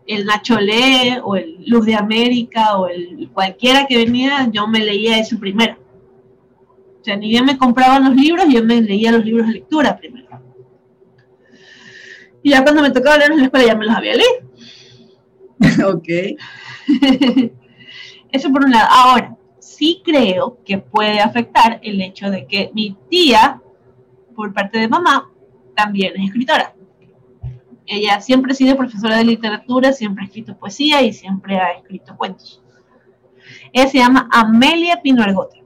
el Nacho Lee o el Luz de América o el cualquiera que venía, yo me leía eso primero. O sea, ni bien me compraban los libros, yo me leía los libros de lectura primero. Y ya cuando me tocaba leer en la escuela ya me los había leído. ok. Eso por un lado. Ahora, sí creo que puede afectar el hecho de que mi tía, por parte de mamá, también es escritora. Ella siempre ha sido profesora de literatura, siempre ha escrito poesía y siempre ha escrito cuentos. Ella se llama Amelia Pino Argote.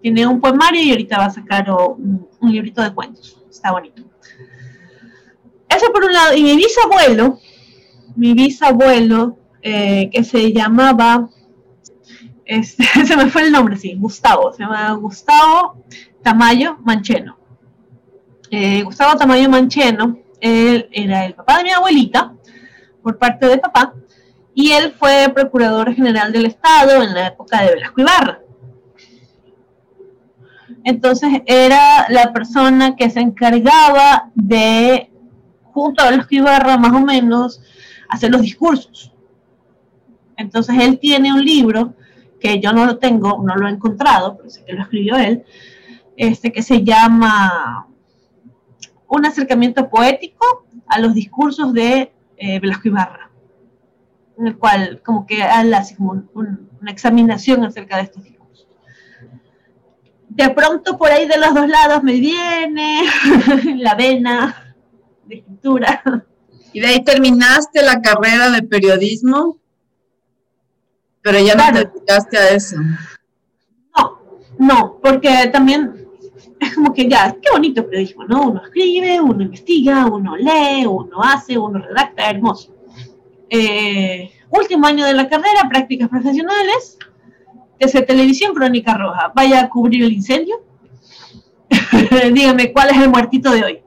Tiene un poemario y ahorita va a sacar un, un librito de cuentos. Está bonito. Eso por un lado. Y mi bisabuelo, mi bisabuelo, eh, que se llamaba Este, se me fue el nombre, sí, Gustavo, se llama Gustavo Tamayo Mancheno. Eh, Gustavo Tamayo Mancheno, él era el papá de mi abuelita, por parte de papá, y él fue procurador general del Estado en la época de Velasco Ibarra. Entonces era la persona que se encargaba de, junto a Velasco Ibarra más o menos, hacer los discursos. Entonces él tiene un libro que yo no lo tengo, no lo he encontrado, pero sé que lo escribió él, este, que se llama Un acercamiento poético a los discursos de eh, Velasco Ibarra, en el cual como que hace como una examinación acerca de estos discursos. De pronto por ahí de los dos lados me viene la vena de escritura. ¿Y de ahí terminaste la carrera de periodismo? Pero ya no te dedicaste a eso. No, no, porque también es como que ya, qué bonito periodismo, ¿no? Uno escribe, uno investiga, uno lee, uno hace, uno redacta, hermoso. Eh, último año de la carrera, prácticas profesionales, desde Televisión Crónica Roja. Vaya a cubrir el incendio. Dígame, ¿cuál es el muertito de hoy?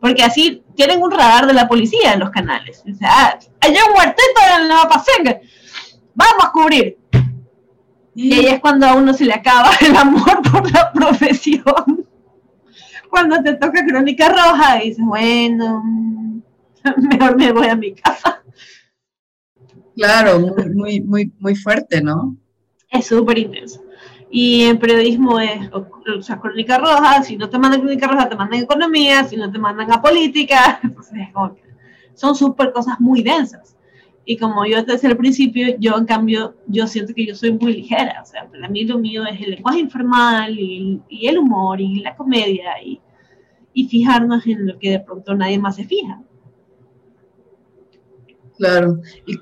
Porque así tienen un radar de la policía en los canales. O sea, hay un muertito en la Pasenga vamos a cubrir. Y ahí es cuando a uno se le acaba el amor por la profesión. Cuando te toca crónica roja dices, bueno, mejor me voy a mi casa. Claro, muy, muy, muy, muy fuerte, ¿no? Es súper intenso. Y en periodismo es, o sea, crónica roja, si no te mandan crónica roja, te mandan economía, si no te mandan a política. Entonces, son súper cosas muy densas. Y como yo desde el principio, yo en cambio, yo siento que yo soy muy ligera. O sea, para mí lo mío es el lenguaje informal y, el humor y la comedia y, y fijarnos en lo que de pronto nadie más se fija. Claro.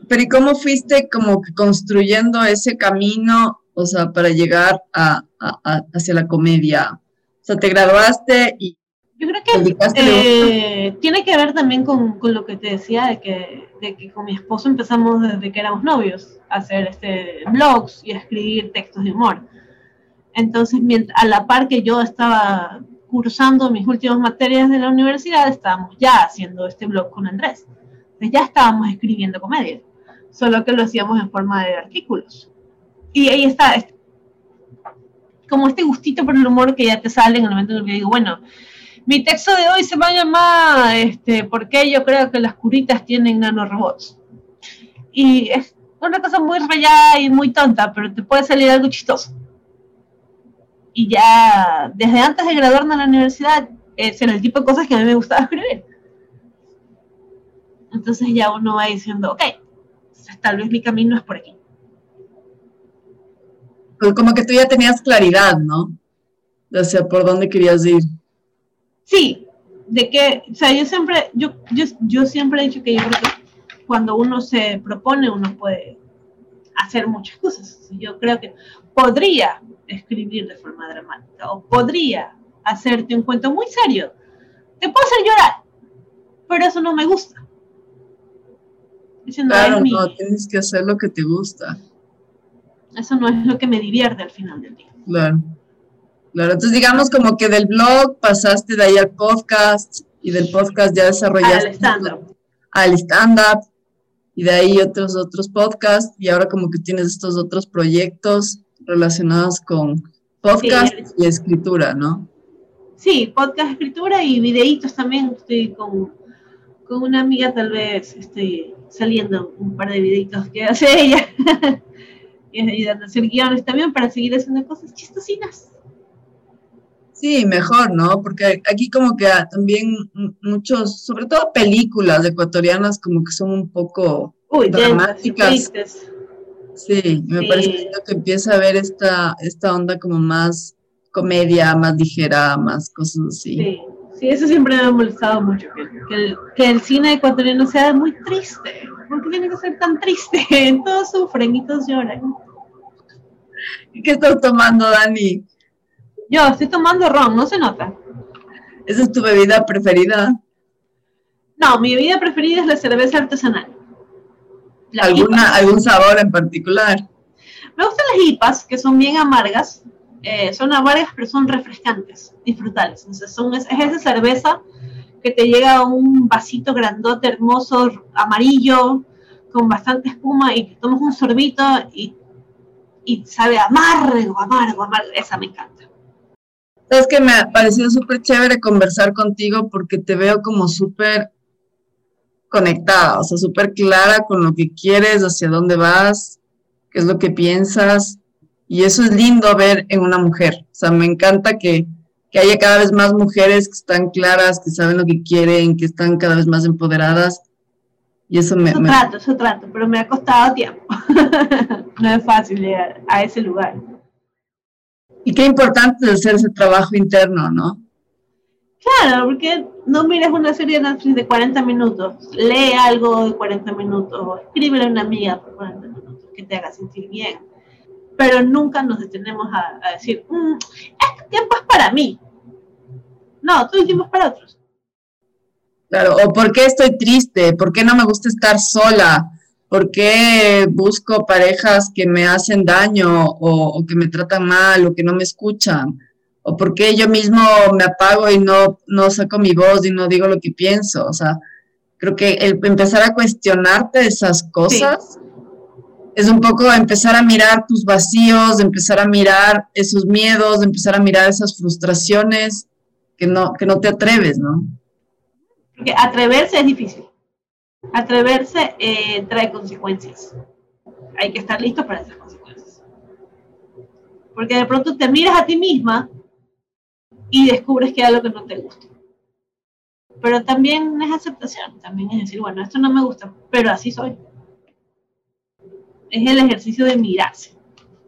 pero ¿y cómo fuiste como construyendo ese camino, o sea, para llegar a, a, hacia la comedia? O sea, te graduaste y yo creo que eh, tiene que ver también con, con, lo que te decía de que, de que con mi esposo empezamos desde que éramos novios a hacer este blogs y a escribir textos de humor. Entonces, a la par que yo estaba cursando mis últimas materias de la universidad, estábamos ya haciendo este blog con Andrés. Entonces ya estábamos escribiendo comedia, solo que lo hacíamos en forma de artículos. Y ahí está, como este gustito por el humor que ya te sale en el momento en el que digo, bueno, mi texto de hoy se va a llamar este, ¿Por qué yo creo que las curitas tienen nanorobots? Y es una cosa muy rayada y muy tonta, pero te puede salir algo chistoso. Y ya desde antes de graduarme en la universidad, ese era el tipo de cosas que a mí me gustaba escribir. Entonces ya uno va diciendo, ok, tal vez mi camino es por aquí. Pues como que tú ya tenías claridad, ¿no? O sea, por dónde querías ir. Sí, de que, o sea, yo siempre, yo, yo, yo siempre he dicho que yo creo que cuando uno se propone, uno puede hacer muchas cosas. Yo creo que podría escribir de forma dramática o podría hacerte un cuento muy serio. Te puedo hacer llorar, pero eso no me gusta. claro, no, tienes que hacer lo que te gusta. Eso no es lo que me divierte al final del día. Claro. Claro, entonces digamos como que del blog pasaste de ahí al podcast y del podcast ya desarrollaste al stand-up. Al stand-up y de ahí otros otros podcasts y ahora como que tienes estos otros proyectos relacionados con podcast y escritura, ¿no? Sí, podcast, escritura y videitos también. Estoy con, con una amiga, tal vez estoy saliendo un par de videitos que hace ella y ayudando a hacer guiones también para seguir haciendo cosas chistosinas. Sí, mejor, ¿no? Porque aquí como que también muchos, sobre todo películas ecuatorianas como que son un poco dramáticas. Sí, me parece que empieza a ver esta, esta onda como más comedia, más ligera, más cosas así. Sí, sí eso siempre me ha molestado mucho, que, el, que el cine ecuatoriano sea muy triste. ¿Por qué tiene que ser tan triste? Todos sufren y todos lloran. ¿Qué estás tomando, Dani? Yo estoy tomando ron, no se nota. ¿Esa es tu bebida preferida? No, mi bebida preferida es la cerveza artesanal. ¿Alguna, ¿Algún sabor en particular? Me gustan las IPAs, que son bien amargas. Eh, son amargas, pero son refrescantes, disfrutables. Entonces, son, es, esa cerveza que te llega a un vasito grandote, hermoso, amarillo, con bastante espuma, y tomas un sorbito y, y sabe amargo, amargo, amargo. Esa me encanta. Sabes que me ha parecido súper chévere conversar contigo porque te veo como súper conectada, o sea, súper clara con lo que quieres, hacia dónde vas, qué es lo que piensas. Y eso es lindo ver en una mujer. O sea, me encanta que, haya cada vez más mujeres que están claras, que saben lo que quieren, que están cada vez más empoderadas. Y eso me... Eso trato, eso trato, pero me ha costado tiempo. no es fácil llegar a ese lugar. Y qué importante es hacer ese trabajo interno, ¿no? Claro, porque no mires una serie de Netflix de 40 minutos, lee algo de 40 minutos, o escríbele a una amiga por 40 minutos que te haga sentir bien. Pero nunca nos detenemos a, decir, mm, este tiempo es para mí. No, todo el tiempo es para otros. Claro, o por qué estoy triste, por qué no me gusta estar sola, por qué busco parejas que me hacen daño o, o que me tratan mal o que no me escuchan o por qué yo mismo me apago y no, no saco mi voz y no digo lo que pienso. O sea, creo que el empezar a cuestionarte esas cosas es un poco empezar a mirar tus vacíos, empezar a mirar esos miedos, empezar a mirar esas frustraciones que no, que no te atreves, ¿no? Porque atreverse es difícil. Atreverse eh, trae consecuencias. Hay que estar listo para esas consecuencias. Porque de pronto te miras a ti misma y descubres que hay algo que no te gusta. Pero también es aceptación, también es decir, bueno, esto no me gusta, pero así soy. Es el ejercicio de mirarse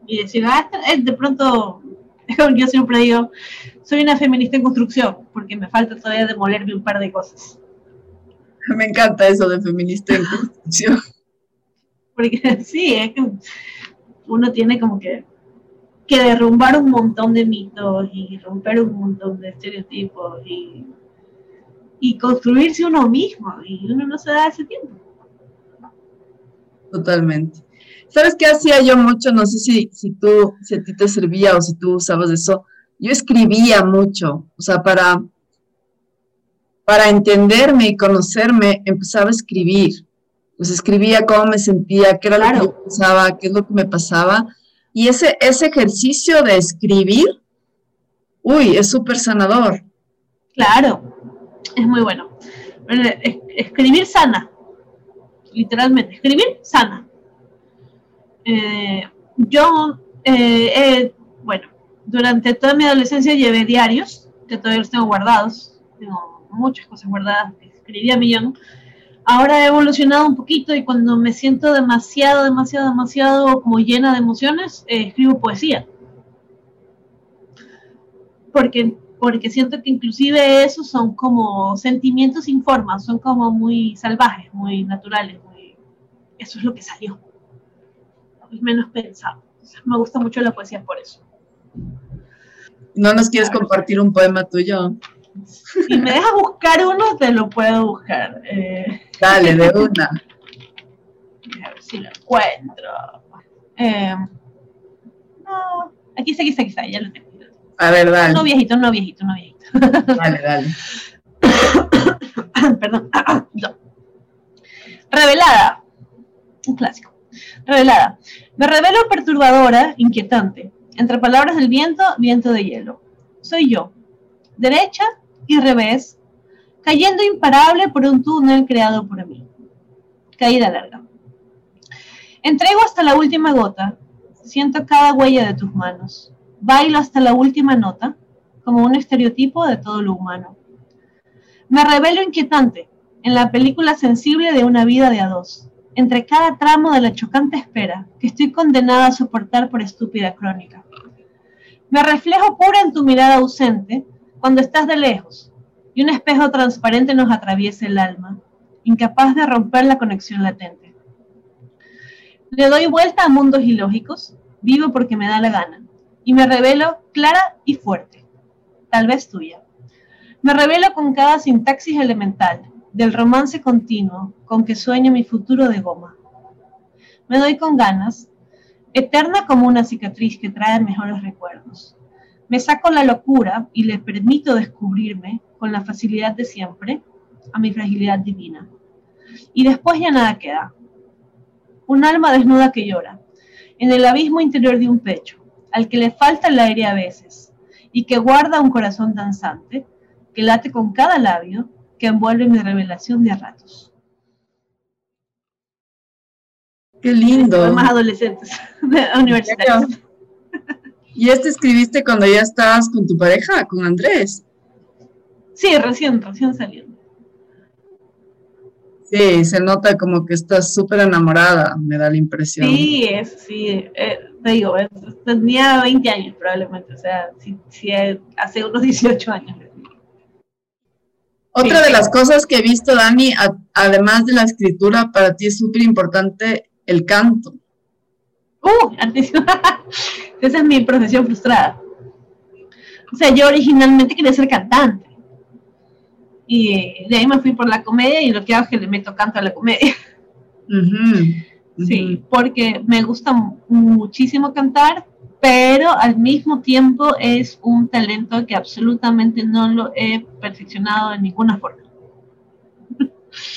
y decir, ah, de pronto, yo siempre digo, soy una feminista en construcción, porque me falta todavía demolerme un par de cosas. Me encanta eso de feminista en construcción. Porque sí, es que uno tiene como que que derrumbar un montón de mitos y romper un montón de estereotipos y, y construirse uno mismo y uno no se da ese tiempo. Totalmente. ¿Sabes qué hacía yo mucho? No sé si, si tú, si a ti te servía o si tú usabas eso. Yo escribía mucho, o sea, para, para entenderme y conocerme, empezaba a escribir. Pues escribía cómo me sentía, qué era lo que yo pensaba, qué es lo que me pasaba y ese, ese ejercicio de escribir, uy, es súper sanador. Claro, es muy bueno. Escribir sana, literalmente, escribir sana. Eh, yo, eh, bueno, durante toda mi adolescencia llevé diarios, que todavía los tengo guardados, tengo muchas cosas guardadas, escribía millón ahora he evolucionado un poquito y cuando me siento demasiado, demasiado, demasiado como llena de emociones, eh, escribo poesía. Porque, porque siento que inclusive esos son como sentimientos sin forma, son como muy salvajes, muy naturales. Eso es lo que salió. Es menos pensado. me gusta mucho la poesía por eso. ¿No nos quieres compartir un poema tuyo? Si me dejas buscar uno, te lo puedo buscar. Eh, Dale, de una. A ver si lo encuentro. Eh, no, aquí está, aquí está, aquí está, ya lo tengo. A ver, dale. No viejito, no viejito, no viejito. Dale, dale. Perdón. Revelada. Un clásico. Revelada. Me revelo perturbadora, inquietante. Entre palabras del viento, viento de hielo. Soy yo. Derecha y revés, cayendo imparable por un túnel creado por mí. Caída larga. Entrego hasta la última gota, siento cada huella de tus manos, bailo hasta la última nota, como un estereotipo de todo lo humano. Me revelo inquietante en la película sensible de una vida de a dos, entre cada tramo de la chocante espera que estoy condenada a soportar por estúpida crónica. Me reflejo pura en tu mirada ausente cuando estás de lejos, y un espejo transparente nos atraviesa el alma, incapaz de romper la conexión latente. Le doy vuelta a mundos ilógicos, vivo porque me da la gana, y me revelo clara y fuerte, tal vez tuya. Me revelo con cada sintaxis elemental, del romance continuo con que sueño mi futuro de goma. Me doy con ganas, eterna como una cicatriz que trae mejores recuerdos. Me saco la locura y le permito descubrirme con la facilidad de siempre a mi fragilidad divina. Y después ya nada queda. Un alma desnuda que llora, en el abismo interior de un pecho, al que le falta el aire a veces, y que guarda un corazón danzante, que late con cada labio, que envuelve mi revelación de a ratos. Qué lindo. Más adolescentes, universitarios. ¿Y este escribiste cuando ya estabas con tu pareja, con Andrés? Sí, recién, recién saliendo. Sí, se nota como que estás súper enamorada, me da la impresión. Sí, es, sí, eh, te digo, tenía 20 años probablemente, o sea, sí, hace unos 18 años. Otra de las cosas que he visto, Dani, además de la escritura, para ti es súper importante el canto. Uh, esa es mi profesión frustrada. O sea, yo originalmente quería ser cantante. Y de ahí me fui por la comedia y lo que hago es que le meto canto a la comedia. Sí, porque me gusta muchísimo cantar, pero al mismo tiempo es un talento que absolutamente no lo he perfeccionado de ninguna forma.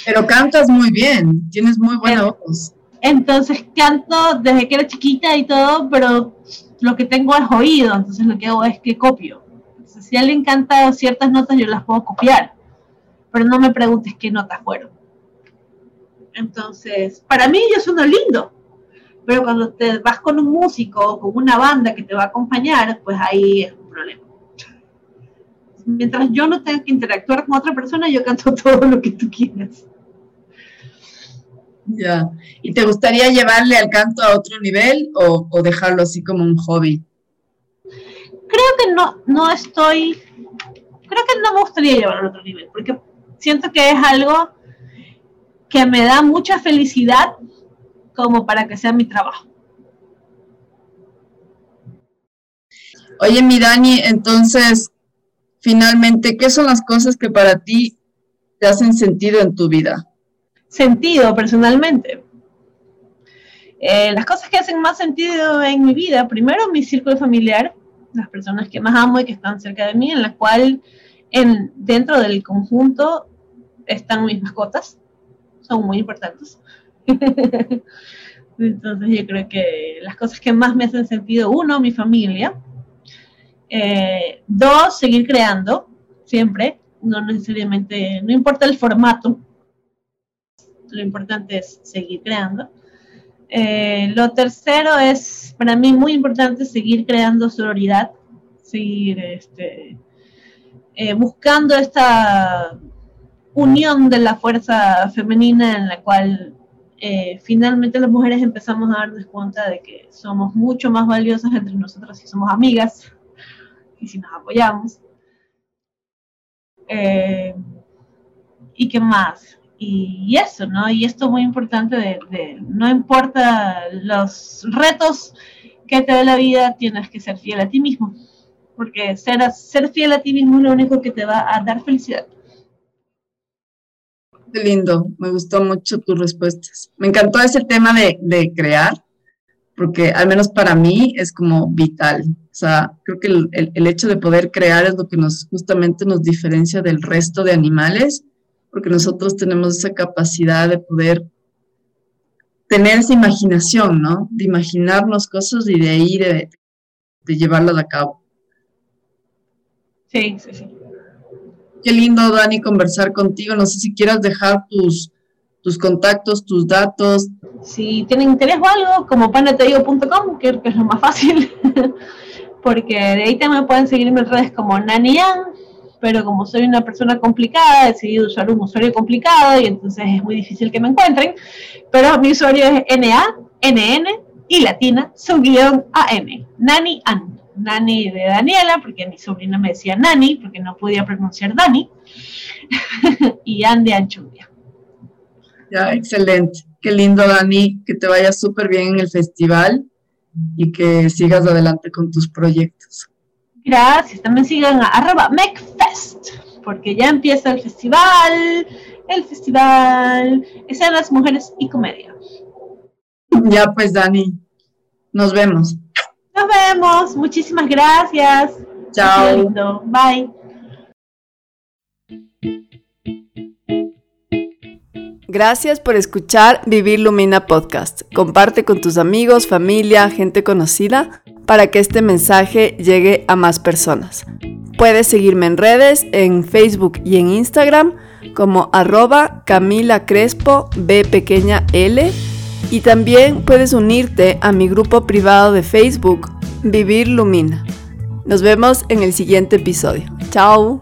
Pero cantas muy bien, tienes muy buena voz. Entonces canto desde que era chiquita y todo, pero lo que tengo es oído, entonces lo que hago es que copio. si alguien canta ciertas notas, yo las puedo copiar, pero no me preguntes qué notas fueron. Entonces, para mí yo sueno lindo, pero cuando te vas con un músico o con una banda que te va a acompañar, pues ahí es un problema. Mientras yo no tenga que interactuar con otra persona, yo canto todo lo que tú quieras. Ya. ¿Y te gustaría llevarle al canto a otro nivel o, dejarlo así como un hobby? Creo que no, no estoy, creo que no me gustaría llevarlo a otro nivel, porque siento que es algo que me da mucha felicidad como para que sea mi trabajo. Oye, mi Dani, entonces, finalmente, ¿qué son las cosas que para ti te hacen sentido en tu vida? Sentido personalmente. Eh, las cosas que hacen más sentido en mi vida, primero mi círculo familiar, las personas que más amo y que están cerca de mí, en la cual en, dentro del conjunto están mis mascotas, son muy importantes. Entonces yo creo que las cosas que más me hacen sentido, uno, mi familia, eh, dos, seguir creando, siempre, no necesariamente, no importa el formato, lo importante es seguir creando. Eh, lo tercero es, para mí, muy importante seguir creando sororidad, seguir este, eh, buscando esta unión de la fuerza femenina en la cual eh, finalmente las mujeres empezamos a darnos cuenta de que somos mucho más valiosas entre nosotras si somos amigas y si nos apoyamos. ¿Y qué más? Y, eso, ¿no? Y esto es muy importante de, no importa los retos que te dé la vida, tienes que ser fiel a ti mismo, porque ser, ser fiel a ti mismo es lo único que te va a dar felicidad. Qué lindo, me gustó mucho tus respuestas. Me encantó ese tema de, de crear, porque al menos para mí es como vital. O sea, creo que el, el, el, hecho de poder crear es lo que nos justamente nos diferencia del resto de animales porque nosotros tenemos esa capacidad de poder tener esa imaginación, ¿no? De imaginarnos cosas y de ahí de, llevarlas a cabo. Sí, sí, sí. Qué lindo, Dani, conversar contigo. No sé si quieras dejar tus, tus contactos, tus datos. Si tienen interés o algo, como paneteigo.com, que es lo más fácil, porque de ahí también pueden seguirme en redes como Nanian, pero como soy una persona complicada, he decidido usar un usuario complicado y entonces es muy difícil que me encuentren, pero mi usuario es NA, y latina, su guion AM, Nani An, Nani de Daniela, porque mi sobrina me decía Nani, porque no podía pronunciar Dani, y An de Anchuvia. Ya, excelente. Qué lindo, Dani, que te vaya súper bien en el festival y que sigas adelante con tus proyectos. Gracias. También sigan a arroba MecFest, porque ya empieza el festival. El festival Escenas, Mujeres y Comedia. Ya pues, Dani. Nos vemos. Nos vemos. Muchísimas gracias. Chao. Bye. Gracias por escuchar Vivir Lumina Podcast. Comparte con tus amigos, familia, gente conocida para que este mensaje llegue a más personas. Puedes seguirme en redes, en Facebook y en Instagram como arroba Camila Crespo B pequeña L y también puedes unirte a mi grupo privado de Facebook Vivir Lumina. Nos vemos en el siguiente episodio. Chao.